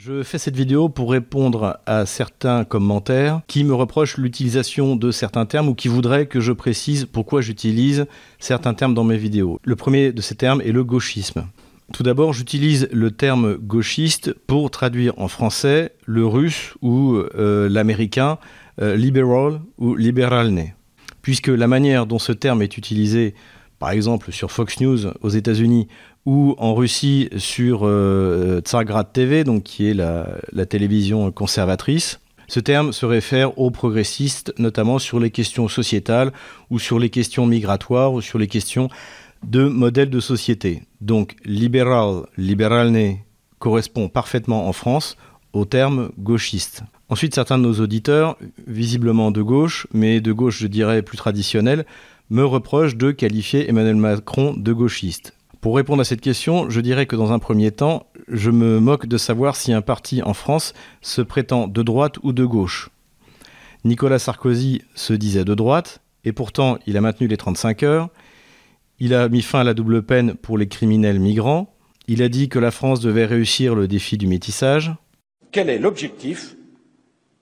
Je fais cette vidéo pour répondre à certains commentaires qui me reprochent l'utilisation de certains termes ou qui voudraient que je précise pourquoi j'utilise certains termes dans mes vidéos. Le premier de ces termes est le gauchisme. Tout d'abord, j'utilise le terme gauchiste pour traduire en français le russe ou euh, l'américain euh, liberal ou liberalne. Puisque la manière dont ce terme est utilisé, par exemple sur Fox News aux États-Unis ou en Russie sur euh, Tsargrad TV, donc qui est la, télévision conservatrice. Ce terme se réfère aux progressistes, notamment sur les questions sociétales ou sur les questions migratoires ou sur les questions de modèles de société. Donc libéral, libéralné correspond parfaitement en France au terme gauchiste. Ensuite, certains de nos auditeurs, visiblement de gauche, mais de gauche je dirais plus traditionnelle, me reprochent de qualifier Emmanuel Macron de gauchiste. Pour répondre à cette question, je dirais que dans un premier temps, je me moque de savoir si un parti en France se prétend de droite ou de gauche. Nicolas Sarkozy se disait de droite, et pourtant il a maintenu les 35 heures, il a mis fin à la double peine pour les criminels migrants, il a dit que la France devait réussir le défi du métissage. Quel est l'objectif?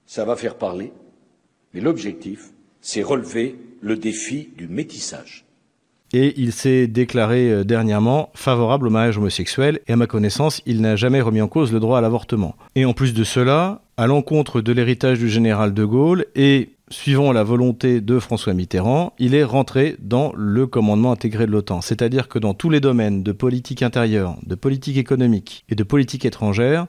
Ça va faire parler, mais l'objectif, c'est relever le défi du métissage et il s'est déclaré euh, dernièrement favorable au mariage homosexuel et à ma connaissance, il n'a jamais remis en cause le droit à l'avortement. Et en plus de cela, à l'encontre de l'héritage du général de Gaulle et suivant la volonté de François Mitterrand, il est rentré dans le commandement intégré de l'OTAN. C'est-à-dire que dans tous les domaines de politique intérieure, de politique économique et de politique étrangère,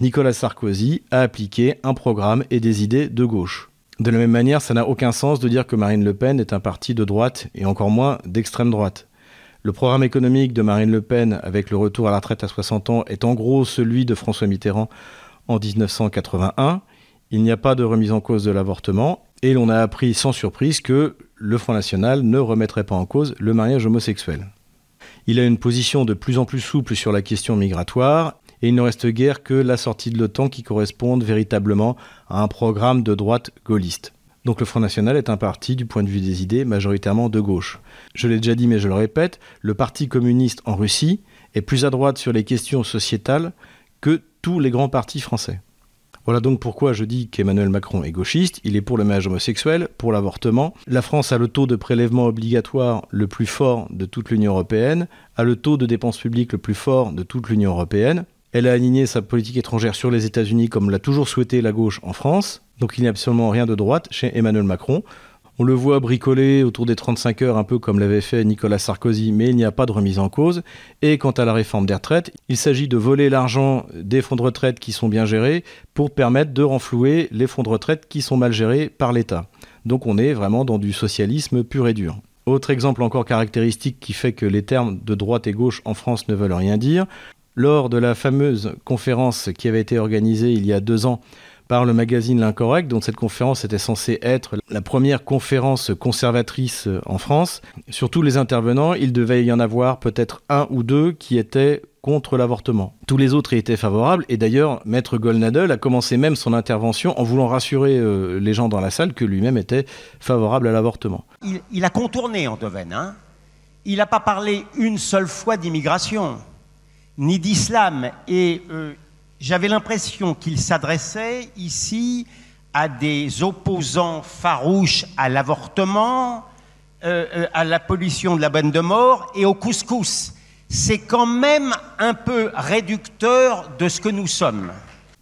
Nicolas Sarkozy a appliqué un programme et des idées de gauche. De la même manière, ça n'a aucun sens de dire que Marine Le Pen est un parti de droite et encore moins d'extrême droite. Le programme économique de Marine Le Pen avec le retour à la retraite à 60 ans est en gros celui de François Mitterrand en 1981. Il n'y a pas de remise en cause de l'avortement et l'on a appris sans surprise que le Front National ne remettrait pas en cause le mariage homosexuel. Il a une position de plus en plus souple sur la question migratoire et il ne reste guère que la sortie de l'OTAN qui corresponde véritablement à un programme de droite gaulliste. Donc le Front National est un parti, du point de vue des idées, majoritairement de gauche. Je l'ai déjà dit, mais je le répète, le Parti communiste en Russie est plus à droite sur les questions sociétales que tous les grands partis français. Voilà donc pourquoi je dis qu'Emmanuel Macron est gauchiste, il est pour le mariage homosexuel, pour l'avortement. La France a le taux de prélèvement obligatoire le plus fort de toute l'Union européenne, a le taux de dépenses publiques le plus fort de toute l'Union européenne. Elle a aligné sa politique étrangère sur les États-Unis comme l'a toujours souhaité la gauche en France. Donc il n'y a absolument rien de droite chez Emmanuel Macron. On le voit bricoler autour des 35 heures, un peu comme l'avait fait Nicolas Sarkozy, mais il n'y a pas de remise en cause. Et quant à la réforme des retraites, il s'agit de voler l'argent des fonds de retraite qui sont bien gérés pour permettre de renflouer les fonds de retraite qui sont mal gérés par l'État. Donc on est vraiment dans du socialisme pur et dur. Autre exemple encore caractéristique qui fait que les termes de droite et gauche en France ne veulent rien dire, lors de la fameuse conférence qui avait été organisée il y a deux ans par le magazine L'Incorrect, dont cette conférence était censée être la première conférence conservatrice en France. Sur tous les intervenants, il devait y en avoir peut-être un ou deux qui étaient contre l'avortement. Tous les autres y étaient favorables, et d'ailleurs, Maître Goldnadel a commencé même son intervention en voulant rassurer euh, les gens dans la salle que lui-même était favorable à l'avortement. Il, a contourné Antoven, hein Il n'a pas parlé une seule fois d'immigration ni d'islam. Et euh, j'avais l'impression qu'il s'adressait ici à des opposants farouches à l'avortement, euh, euh, à la pollution de la bonne de mort et au couscous. C'est quand même un peu réducteur de ce que nous sommes.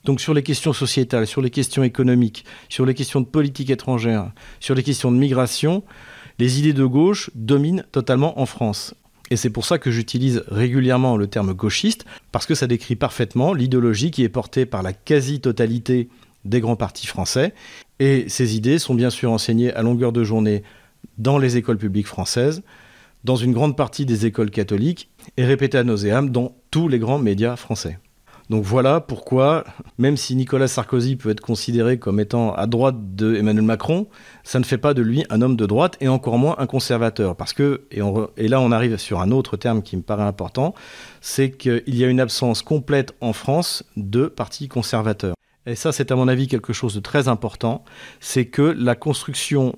Donc sur les questions sociétales, sur les questions économiques, sur les questions de politique étrangère, sur les questions de migration, les idées de gauche dominent totalement en France. Et c'est pour ça que j'utilise régulièrement le terme gauchiste, parce que ça décrit parfaitement l'idéologie qui est portée par la quasi-totalité des grands partis français. Et ces idées sont bien sûr enseignées à longueur de journée dans les écoles publiques françaises, dans une grande partie des écoles catholiques, et répétées à nauséam dans tous les grands médias français. Donc voilà pourquoi, même si Nicolas Sarkozy peut être considéré comme étant à droite de Emmanuel Macron, ça ne fait pas de lui un homme de droite et encore moins un conservateur. Parce que, et, là on arrive sur un autre terme qui me paraît important, c'est qu'il y a une absence complète en France de partis conservateurs. Et ça c'est à mon avis quelque chose de très important, c'est que la construction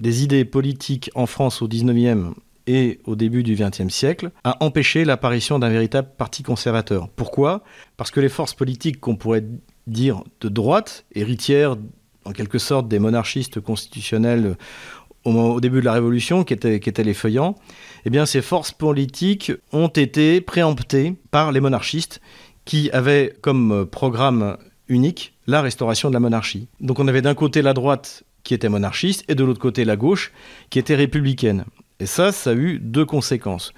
des idées politiques en France au 19e et au début du XXe siècle, a empêché l'apparition d'un véritable parti conservateur. Pourquoi? Parce que les forces politiques qu'on pourrait dire de droite, héritières en quelque sorte des monarchistes constitutionnels au, début de la Révolution, qui étaient, qui étaient les feuillants, eh bien ces forces politiques ont été préemptées par les monarchistes qui avaient comme programme unique la restauration de la monarchie. Donc on avait d'un côté la droite qui était monarchiste et de l'autre côté la gauche qui était républicaine. Et ça, ça a eu deux conséquences.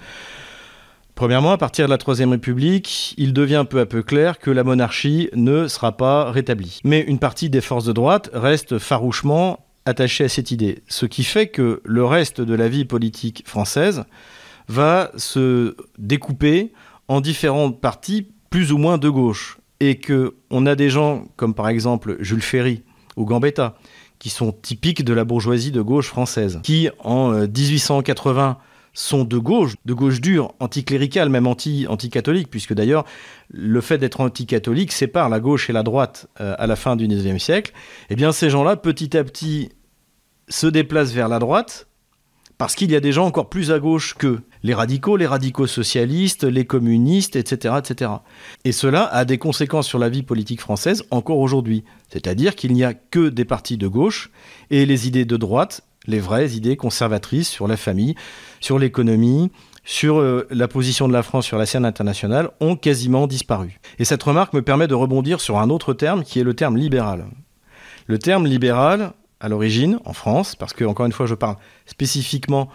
Premièrement, à partir de la Troisième République, il devient peu à peu clair que la monarchie ne sera pas rétablie. Mais une partie des forces de droite reste farouchement attachée à cette idée, ce qui fait que le reste de la vie politique française va se découper en différentes parties plus ou moins de gauche et que on a des gens comme par exemple Jules Ferry ou Gambetta qui sont typiques de la bourgeoisie de gauche française qui en 1880 euh, sont de gauche, de gauche dure, anticléricale, même anti, anti-catholique, puisque d'ailleurs, le fait d'être anti-catholique sépare la gauche et la droite euh, à la fin du XIXe siècle. Eh bien, ces gens-là, petit à petit, se déplacent vers la droite, parce qu'il y a des gens encore plus à gauche que les radicaux, les radicaux socialistes, les communistes, etc.. Et cela a des conséquences sur la vie politique française encore aujourd'hui. C'est-à-dire qu'il n'y a que des partis de gauche et les idées de droite les vraies idées conservatrices sur la famille, sur l'économie, sur euh, la position de la France sur la scène internationale ont quasiment disparu. Et cette remarque me permet de rebondir sur un autre terme qui est le terme libéral. Le terme libéral, à l'origine, en France, parce que, encore une fois, je parle spécifiquement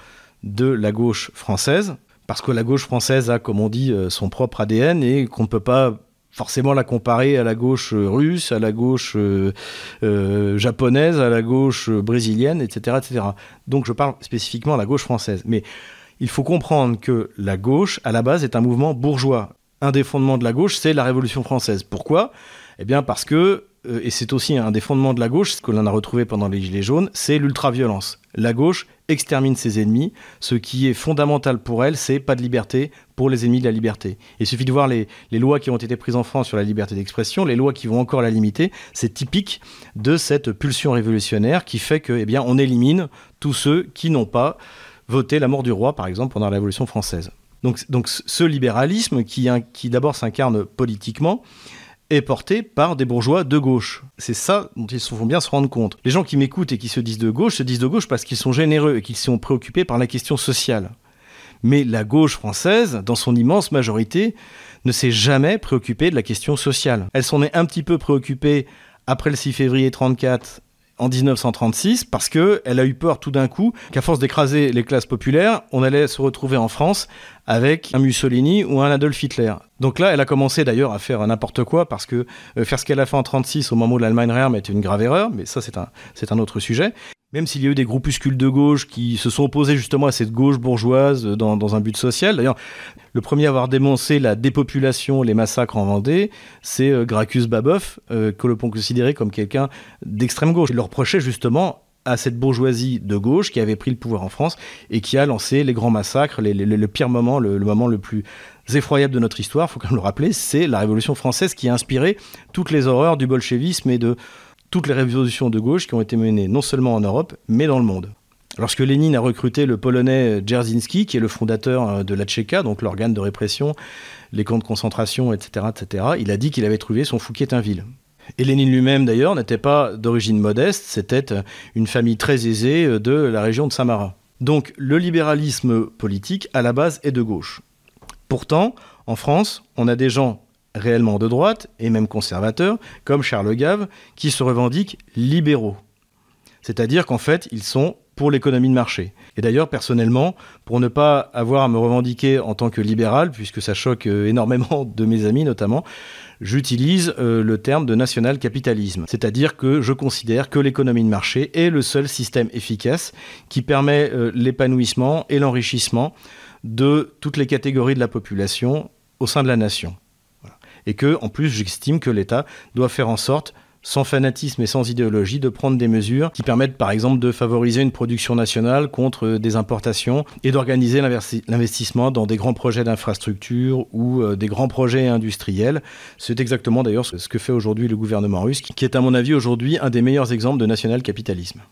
de la gauche française, parce que la gauche française a, comme on dit, euh, son propre ADN et qu'on ne peut pas forcément la comparer à la gauche euh, russe, à la gauche euh, japonaise, à la gauche brésilienne, etc., etc. Donc je parle spécifiquement à la gauche française. Mais il faut comprendre que la gauche, à la base, est un mouvement bourgeois. Un des fondements de la gauche, c'est la Révolution française. Pourquoi? Eh bien parce que, et c'est aussi un des fondements de la gauche, que l'on a retrouvé pendant les Gilets jaunes, c'est l'ultraviolence. La gauche extermine ses ennemis. Ce qui est fondamental pour elle, c'est pas de liberté pour les ennemis de la liberté. Il suffit de voir les, lois qui ont été prises en France sur la liberté d'expression, les lois qui vont encore la limiter. C'est typique de cette pulsion révolutionnaire qui fait que, eh bien, on élimine tous ceux qui n'ont pas voté la mort du roi, par exemple, pendant la Révolution française. Donc, donc ce libéralisme qui, qui d'abord s'incarne politiquement, est porté par des bourgeois de gauche. C'est ça dont ils faut bien se rendre compte. Les gens qui m'écoutent et qui se disent de gauche se disent de gauche parce qu'ils sont généreux et qu'ils sont préoccupés par la question sociale. Mais la gauche française, dans son immense majorité, ne s'est jamais préoccupée de la question sociale. Elle s'en est un petit peu préoccupée après le 6 février 34 en 1936 parce que elle a eu peur tout d'un coup qu'à force d'écraser les classes populaires, on allait se retrouver en France avec un Mussolini ou un Adolf Hitler. Donc là, elle a commencé d'ailleurs à faire n'importe quoi parce que euh, faire ce qu'elle a fait en 36 au moment où l'Allemagne réarme était une grave erreur, mais ça c'est un, c'est un autre sujet. Même s'il y a eu des groupuscules de gauche qui se sont opposés justement à cette gauche bourgeoise dans, dans un but social. D'ailleurs, le premier à avoir dénoncé la dépopulation, les massacres en Vendée, c'est euh, Gracchus Babeuf, euh, que l'on peut considérer comme quelqu'un d'extrême gauche. Il le reprochait justement à cette bourgeoisie de gauche qui avait pris le pouvoir en France et qui a lancé les grands massacres, le pire moment, le, le, moment le plus effroyable de notre histoire, il faut quand même le rappeler, c'est la Révolution française qui a inspiré toutes les horreurs du bolchevisme et de toutes les révolutions de gauche qui ont été menées non seulement en Europe, mais dans le monde. Lorsque Lénine a recruté le Polonais Dzerzhinsky, qui est le fondateur euh, de la Tchéka, donc l'organe de répression, les camps de concentration, etc., etc., il a dit qu'il avait trouvé son Fouquetinville. Et Lénine lui-même, d'ailleurs, n'était pas d'origine modeste, c'était euh, une famille très aisée euh, de la région de Samara. Donc le libéralisme politique, à la base, est de gauche. Pourtant, en France, on a des gens réellement de droite, et même conservateurs, comme Charles Gave, qui se revendiquent libéraux. C'est-à-dire qu'en fait, ils sont pour l'économie de marché. Et d'ailleurs, personnellement, pour ne pas avoir à me revendiquer en tant que libéral, puisque ça choque euh, énormément de mes amis notamment, j'utilise euh, le terme de national-capitalisme. C'est-à-dire que je considère que l'économie de marché est le seul système efficace qui permet euh, l'épanouissement et l'enrichissement de toutes les catégories de la population au sein de la nation et que, en plus, j'estime que l'État doit faire en sorte sans fanatisme et sans idéologie, de prendre des mesures qui permettent par exemple de favoriser une production nationale contre des importations et d'organiser l'investissement dans des grands projets d'infrastructure ou euh, des grands projets industriels. C'est exactement d'ailleurs ce que fait aujourd'hui le gouvernement russe, qui est à mon avis aujourd'hui un des meilleurs exemples de national-capitalisme.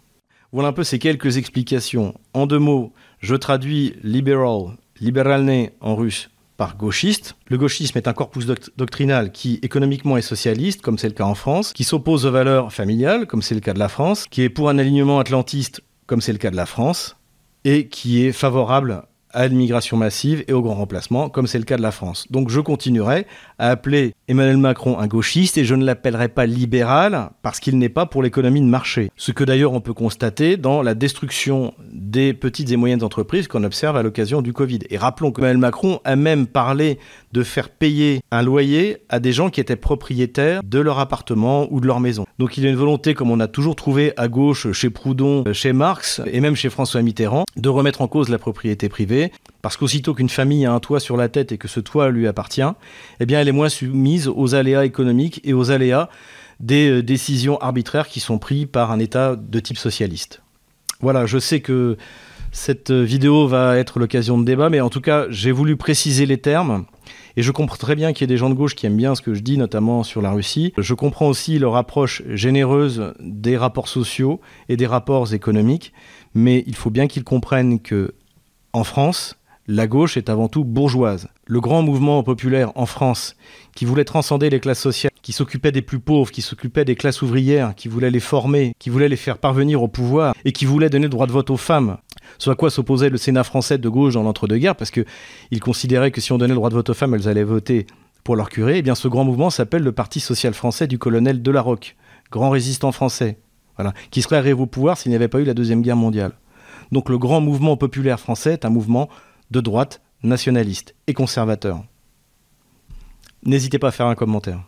Voilà un peu ces quelques explications. En deux mots, je traduis liberal, liberalné en russe par gauchiste. Le gauchisme est un corpus doctrinal qui économiquement est socialiste, comme c'est le cas en France, qui s'oppose aux valeurs familiales, comme c'est le cas de la France, qui est pour un alignement atlantiste, comme c'est le cas de la France, et qui est favorable à l'immigration massive et au grand remplacement, comme c'est le cas de la France. Donc je continuerai à appeler Emmanuel Macron un gauchiste et je ne l'appellerai pas libéral parce qu'il n'est pas pour l'économie de marché. Ce que d'ailleurs on peut constater dans la destruction des petites et moyennes entreprises qu'on observe à l'occasion du Covid. Et rappelons qu'Emmanuel Macron a même parlé de faire payer un loyer à des gens qui étaient propriétaires de leur appartement ou de leur maison. Donc il y a une volonté, comme on a toujours trouvé à gauche chez Proudhon, chez Marx et même chez François Mitterrand, de remettre en cause la propriété privée, parce qu'aussitôt qu'une famille a un toit sur la tête et que ce toit lui appartient, eh bien elle est moins soumise aux aléas économiques et aux aléas des euh, décisions arbitraires qui sont prises par un État de type socialiste. Voilà, je sais que cette vidéo va être l'occasion de débat, mais en tout cas, j'ai voulu préciser les termes. Et je comprends très bien qu'il y ait des gens de gauche qui aiment bien ce que je dis, notamment sur la Russie. Je comprends aussi leur approche généreuse des rapports sociaux et des rapports économiques, mais il faut bien qu'ils comprennent que en France, la gauche est avant tout bourgeoise. Le grand mouvement populaire en France, qui voulait transcender les classes sociales, qui s'occupait des plus pauvres, qui s'occupait des classes ouvrières, qui voulait les former, qui voulait les faire parvenir au pouvoir, et qui voulait donner le droit de vote aux femmes, ce à quoi s'opposait le Sénat français de gauche dans l'entre-deux-guerres, parce qu'il considérait que si on donnait le droit de vote aux femmes, elles allaient voter pour leur curé, eh bien ce grand mouvement s'appelle le Parti social français du colonel Delarocque, grand résistant français, voilà, qui serait arrivé au pouvoir s'il n'y avait pas eu la Deuxième Guerre mondiale. Donc le grand mouvement populaire français est un mouvement de droite, nationaliste et conservateur. N'hésitez pas à faire un commentaire.